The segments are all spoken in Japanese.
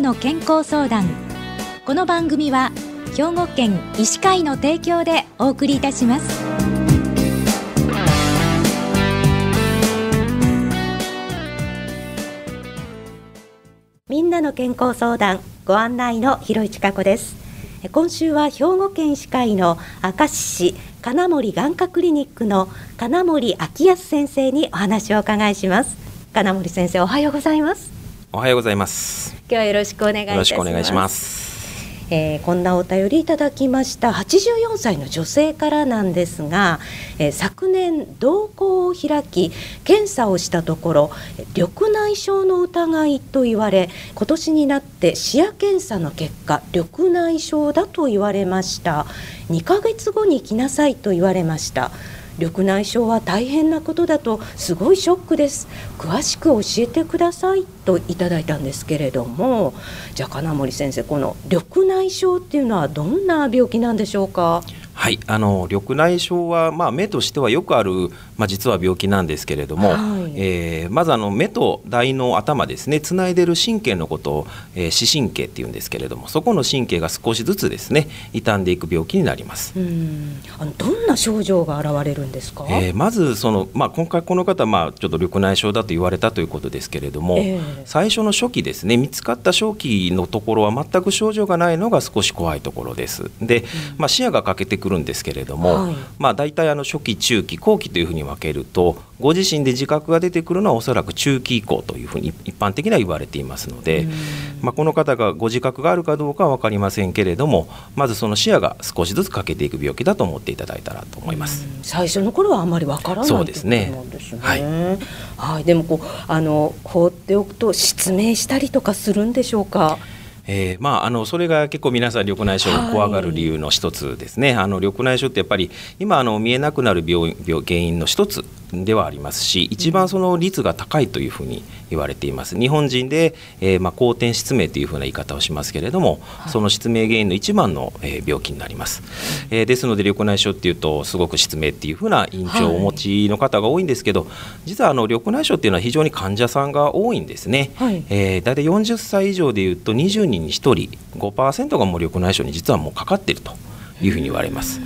の健康相談。この番組は兵庫県医師会の提供でお送りいたします。みんなの健康相談ご案内の広市加子です。今週は兵庫県医師会の明石市金森眼科クリニックの金森昭康先生にお話をお伺いします。金森先生おはようございます。おはようございます今日はよろしくお願いいたします。よろしくお願いします。えー、こんなお便りいただきました。84歳の女性からなんですが、えー、昨年瞳孔を開き検査をしたところ緑内障の疑いと言われ今年になって視野検査の結果緑内障だと言われました。2ヶ月後に来なさいと言われました緑内障は大変なことだとすごいショックです。詳しく教えてくださいといただいたんですけれどもじゃあ金森先生この緑内障っていうのはどんな病気なんでしょうか？はい、あの緑内障は、まあ、目としてはよくある、まあ、実は病気なんですけれども、はい、えー、まずあの目と大脳頭ですねつないでる神経のことを、えー、視神経っていうんですけれどもそこの神経が少しずつですね傷んでいく病気になります。うん。あのどんな症状が現れるんですか、えー、まずその、まあ、今回この方、まあ、ちょっと緑内障だと言われたということですけれども、えー、最初の初期ですね見つかった初期のところは全く症状がないのが少し怖いところです。で、まあ、視野が欠けてくるんですけれども、はい、まあ、大体あの初期中期後期というふうに分けるとご自身で自覚が出てくるのはおそらく中期以降というふうに一般的には言われていますので、まあ、この方がご自覚があるかどうかは分かりませんけれどもまずその視野が少しずつ欠けていく病気だと思っていただいたらと思います。最初の頃はあまり分からないそうですね。はい、はい、でもこうあの放っておくと失明したりとかするんでしょうか？えー、まああのそれが結構皆さん緑内障を怖がる理由の一つですね。はい、あの緑内障ってやっぱり今あの見えなくなる病病原因の一つではありますし一番その率が高いというふうに言われています。日本人で、えー、まあ後天失明というふうな言い方をしますけれども、はい、その失明原因の一番の、えー、病気になります、えー、ですので緑内障っていうとすごく失明っていうふうな印象をお持ちの方が多いんですけど、はい、実はあの緑内障っていうのは非常に患者さんが多いんですね、はい、えー、大体40歳以上でいうと20人に1人5%がもう緑内障に実はもうかかっているというふうに言われます。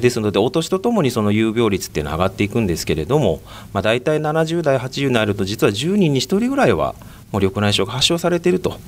ですのでお年とともにその有病率っていうのは上がっていくんですけれども、まあ、大体70代80になると実は10人に1人ぐらいはもう緑内障が発症されていると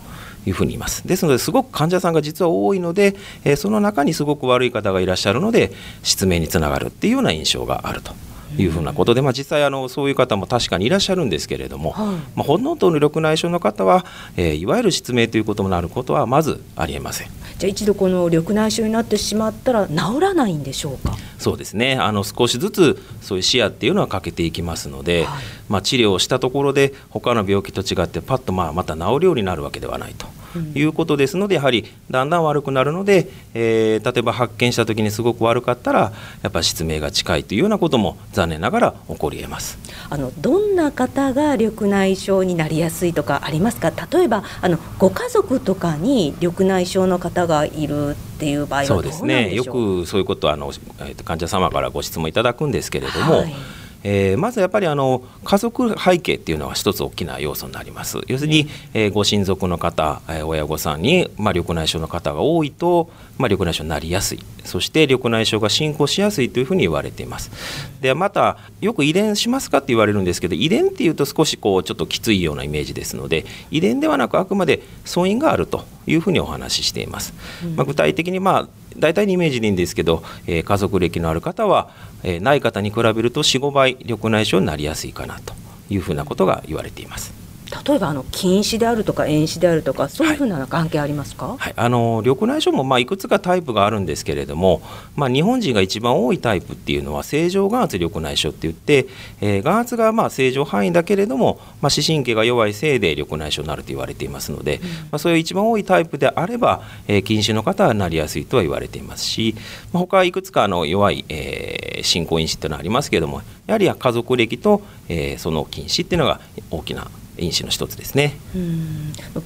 いうふうに言いますですのですごく患者さんが実は多いので、えその中にすごく悪い方がいらっしゃるので失明につながるっていうような印象があると。いうふうなことで、まあ、実際あのそういう方も確かにいらっしゃるんですけれども、はい、まあ、ほとんどの緑内障の方は、えー、いわゆる失明ということになることはまずありえません。じゃあ一度この緑内障になってしまったら治らないんでしょうか？そうですねあの少しずつそういう視野っていうのは欠けていきますので、はい、まあ、治療をしたところで他の病気と違ってパッとまあまた治るようになるわけではないと。いうことですのでやはりだんだん悪くなるので、えー、例えば発見した時にすごく悪かったらやっぱ失明が近いというようなことも残念ながら起こりえます。あのどんな方が緑内障になりやすいとかありますか？例えばあのご家族とかに緑内障の方がいるっていう場合はそうですね。よくそういうことあの、えー、患者様からご質問いただくんですけれども、はいえー、まずやっぱりあの家族背景っていうのは一つ大きな要素になります。要するに、えー、ご親族の方、えー、親御さんに、まあ、緑内障の方が多いと、まあ、緑内障になりやすい。そして緑内障が進行しやすいというふうに言われています。でまたよく遺伝しますかって言われるんですけど遺伝っていうと少しこうちょっときついようなイメージですので遺伝ではなくあくまで素因があるというふうにお話ししています、まあ、具体的にまあ大体のイメージでいいんですけど、えー、家族歴のある方は、えー、ない方に比べると45倍緑内障になりやすいかなというふうなことが言われています。例えばあの近視であるとか遠視であるとかそういうふうな関係ありますか、はい、はい、あの緑内障もまあいくつかタイプがあるんですけれども、まあ、日本人が一番多いタイプっていうのは正常眼圧緑内障って言って、えー、眼圧がまあ正常範囲だけれども、まあ、視神経が弱いせいで緑内障になると言われていますので、うん、まあ、そういう一番多いタイプであれば、えー、近視の方はなりやすいとは言われていますし、まあ、他いくつかの弱い、えー、進行因子っていうのはありますけれどもやはり家族歴と、えー、その近視っていうのが大きな因子の一つですね。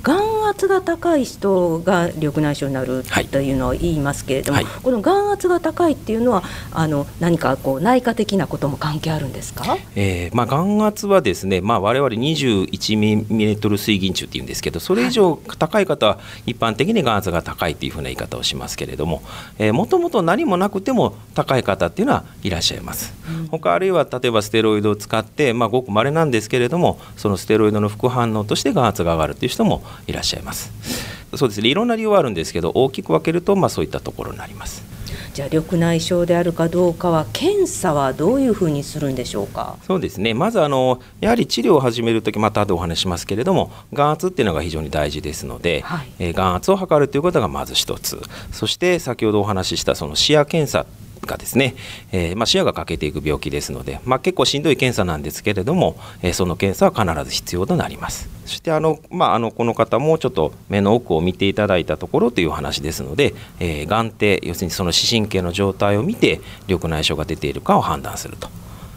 眼眼圧が高い人が緑内障になるというのを言いますけれども、はい、この眼圧が高いっていうのはあの何かこう内科的なことも関係あるんですか、えーまあ、眼圧はですね、まあ、我々21ミリトル水銀柱っていうんですけどそれ以上高い方は一般的に眼圧が高いというふうな言い方をしますけれどももともと何もなくても高い方っていうのはいらっしゃいます。うん、他あるいは例えばステロイドを使って、まあ、ごく稀なんですけれどもそのステロイドの副反応として眼圧が上がるという人もいらっしゃいます。そうですね。いろんな理由はあるんですけど大きく分けると、まあ、そういったところになります。じゃあ緑内障であるかどうかは検査はどういうふうにするんでしょうか？そうですね。まずあのやはり治療を始めるときまた後でお話しますけれども眼圧っていうのが非常に大事ですので、はい、えー、眼圧を測るということがまず一つ。そして先ほどお話ししたその視野検査がですね、えー、まあ、視野が欠けていく病気ですので、まあ、結構しんどい検査なんですけれども、えー、その検査は必ず必要となります。そしてあの、まあ、あのこの方もちょっと目の奥を見ていただいたところという話ですので、えー、眼底要するにその視神経の状態を見て緑内障が出ているかを判断すると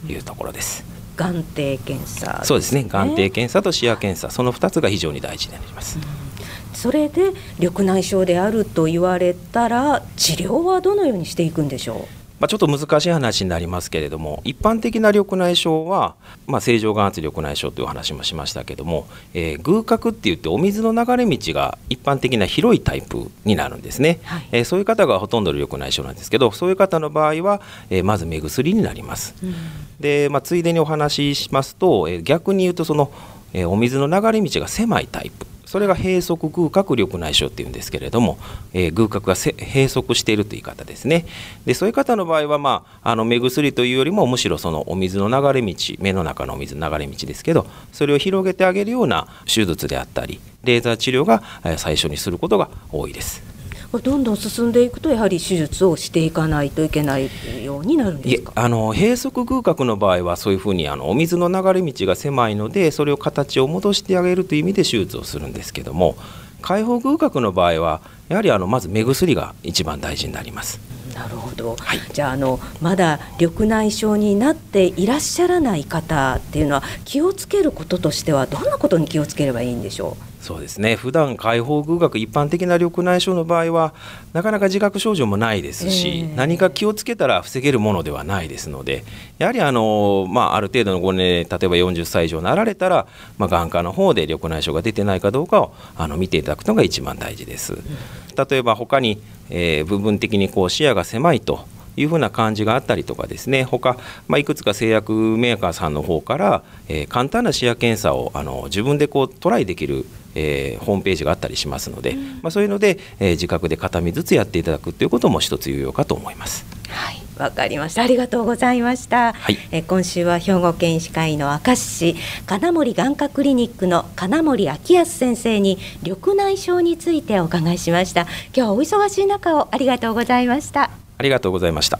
いうところです。眼底検査、ね、そうですね眼底検査と視野検査その2つが非常に大事になります。うんそれで緑内障であると言われたら治療はどのようにしていくんでしょう？まあ、ちょっと難しい話になりますけれども一般的な緑内障は、まあ、正常眼圧緑内障というお話もしましたけども、えー、偶角って言ってお水の流れ道が一般的な広いタイプになるんですね、はい、えー、そういう方がほとんどの緑内障なんですけどそういう方の場合は、えー、まず目薬になります、うん、で、まあ、ついでにお話ししますと、えー、逆に言うとその、えー、お水の流れ道が狭いタイプそれが閉塞偶角緑内障っていうんですけれども、えー、偶角が閉塞しているという言い方ですねでそういう方の場合は、まあ、あの目薬というよりもむしろそのお水の流れ道目の中のお水の流れ道ですけどそれを広げてあげるような手術であったりレーザー治療が最初にすることが多いです。どんどん進んでいくとやはり手術をしていかないといけないようになるんですか？あの閉塞偶角の場合はそういうふうにあのお水の流れ道が狭いのでそれを形を戻してあげるという意味で手術をするんですけども開放偶角の場合はやはりあのまず目薬が一番大事になります。なるほど、はい、じゃああのまだ緑内障になっていらっしゃらない方っていうのは気をつけることとしてはどんなことに気をつければいいんでしょう？そうですね。普段開放偶学一般的な緑内障の場合はなかなか自覚症状もないですし、えー、何か気をつけたら防げるものではないですのでやはりあの、まあ、ある程度のご年齢例えば40歳以上になられたら、まあ、眼科の方で緑内障が出てないかどうかをあの見ていただくのが一番大事です。例えば他に、えー、部分的にこう視野が狭いというふうな感じがあったりとかですね。他、まあ、いくつか製薬メーカーさんの方から、えー、簡単な視野検査をあの自分でこうトライできるえー、ホームページがあったりしますので、うん、まあ、そういうので、えー、自覚で片身ずつやっていただくということも一つ有用かと思います。はい。わかりました。ありがとうございました、はい、え今週は兵庫県医師会の明石市金森眼科クリニックの金森昭康先生に緑内障についてお伺いしました。今日はお忙しい中をありがとうございました。ありがとうございました